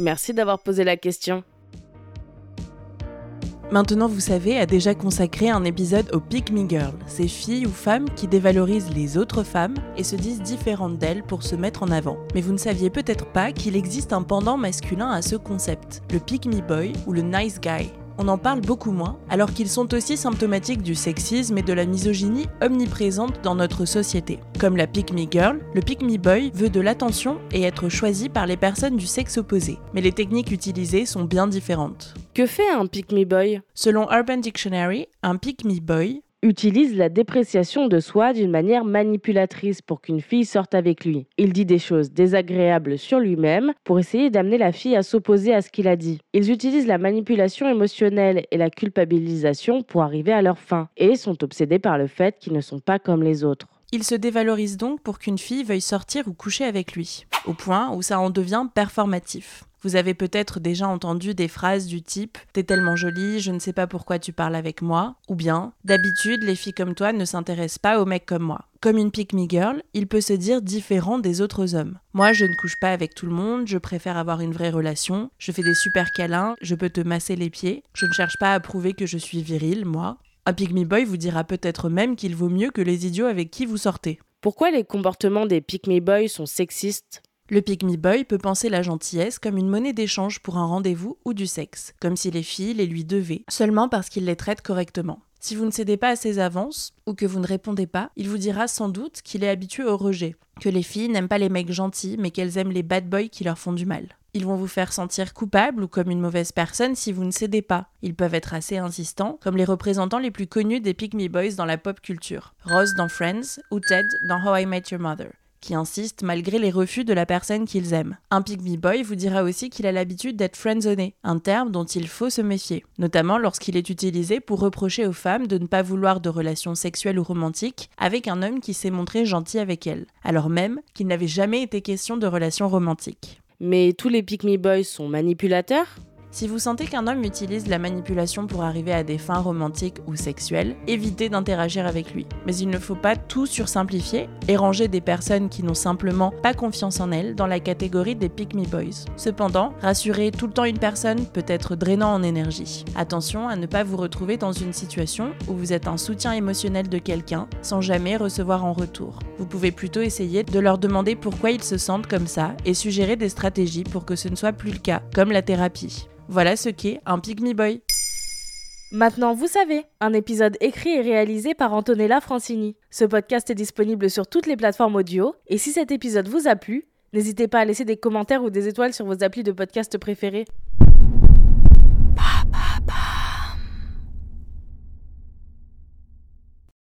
Merci d'avoir posé la question. Maintenant, vous savez, a déjà consacré un épisode aux Pick Me Girl, ces filles ou femmes qui dévalorisent les autres femmes et se disent différentes d'elles pour se mettre en avant. Mais vous ne saviez peut-être pas qu'il existe un pendant masculin à ce concept, le Pick Boy ou le Nice Guy on en parle beaucoup moins, alors qu'ils sont aussi symptomatiques du sexisme et de la misogynie omniprésente dans notre société. Comme la Pick Me Girl, le Pick Me Boy veut de l'attention et être choisi par les personnes du sexe opposé. Mais les techniques utilisées sont bien différentes. Que fait un Pick Me Boy? Selon Urban Dictionary, un Pick Me Boy utilise la dépréciation de soi d'une manière manipulatrice pour qu'une fille sorte avec lui. Il dit des choses désagréables sur lui-même pour essayer d'amener la fille à s'opposer à ce qu'il a dit. Ils utilisent la manipulation émotionnelle et la culpabilisation pour arriver à leur fin et sont obsédés par le fait qu'ils ne sont pas comme les autres. Il se dévalorise donc pour qu'une fille veuille sortir ou coucher avec lui, au point où ça en devient performatif. Vous avez peut-être déjà entendu des phrases du type T'es tellement jolie, je ne sais pas pourquoi tu parles avec moi, ou bien D'habitude, les filles comme toi ne s'intéressent pas aux mecs comme moi. Comme une pick me girl, il peut se dire différent des autres hommes. Moi, je ne couche pas avec tout le monde, je préfère avoir une vraie relation, je fais des super câlins, je peux te masser les pieds, je ne cherche pas à prouver que je suis viril, moi. Un me boy vous dira peut-être même qu'il vaut mieux que les idiots avec qui vous sortez. Pourquoi les comportements des me boys sont sexistes? Le me boy peut penser la gentillesse comme une monnaie d'échange pour un rendez-vous ou du sexe, comme si les filles les lui devaient, seulement parce qu'il les traite correctement. Si vous ne cédez pas à ses avances ou que vous ne répondez pas, il vous dira sans doute qu'il est habitué au rejet, que les filles n'aiment pas les mecs gentils mais qu'elles aiment les bad boys qui leur font du mal. Ils vont vous faire sentir coupable ou comme une mauvaise personne si vous ne cédez pas. Ils peuvent être assez insistants, comme les représentants les plus connus des Me Boys dans la pop culture. Rose dans Friends ou Ted dans How I Met Your Mother qui insistent malgré les refus de la personne qu'ils aiment. Un pygmy boy vous dira aussi qu'il a l'habitude d'être friendzoné, un terme dont il faut se méfier, notamment lorsqu'il est utilisé pour reprocher aux femmes de ne pas vouloir de relations sexuelles ou romantiques avec un homme qui s'est montré gentil avec elles, alors même qu'il n'avait jamais été question de relations romantiques. Mais tous les pygmy boys sont manipulateurs? Si vous sentez qu'un homme utilise la manipulation pour arriver à des fins romantiques ou sexuelles, évitez d'interagir avec lui. Mais il ne faut pas tout sursimplifier et ranger des personnes qui n'ont simplement pas confiance en elles dans la catégorie des pick me boys. Cependant, rassurer tout le temps une personne peut être drainant en énergie. Attention à ne pas vous retrouver dans une situation où vous êtes un soutien émotionnel de quelqu'un sans jamais recevoir en retour. Vous pouvez plutôt essayer de leur demander pourquoi ils se sentent comme ça et suggérer des stratégies pour que ce ne soit plus le cas, comme la thérapie. Voilà ce qu'est un Pygmy Boy. Maintenant, vous savez, un épisode écrit et réalisé par Antonella Francini. Ce podcast est disponible sur toutes les plateformes audio, et si cet épisode vous a plu, n'hésitez pas à laisser des commentaires ou des étoiles sur vos applis de podcast préférés.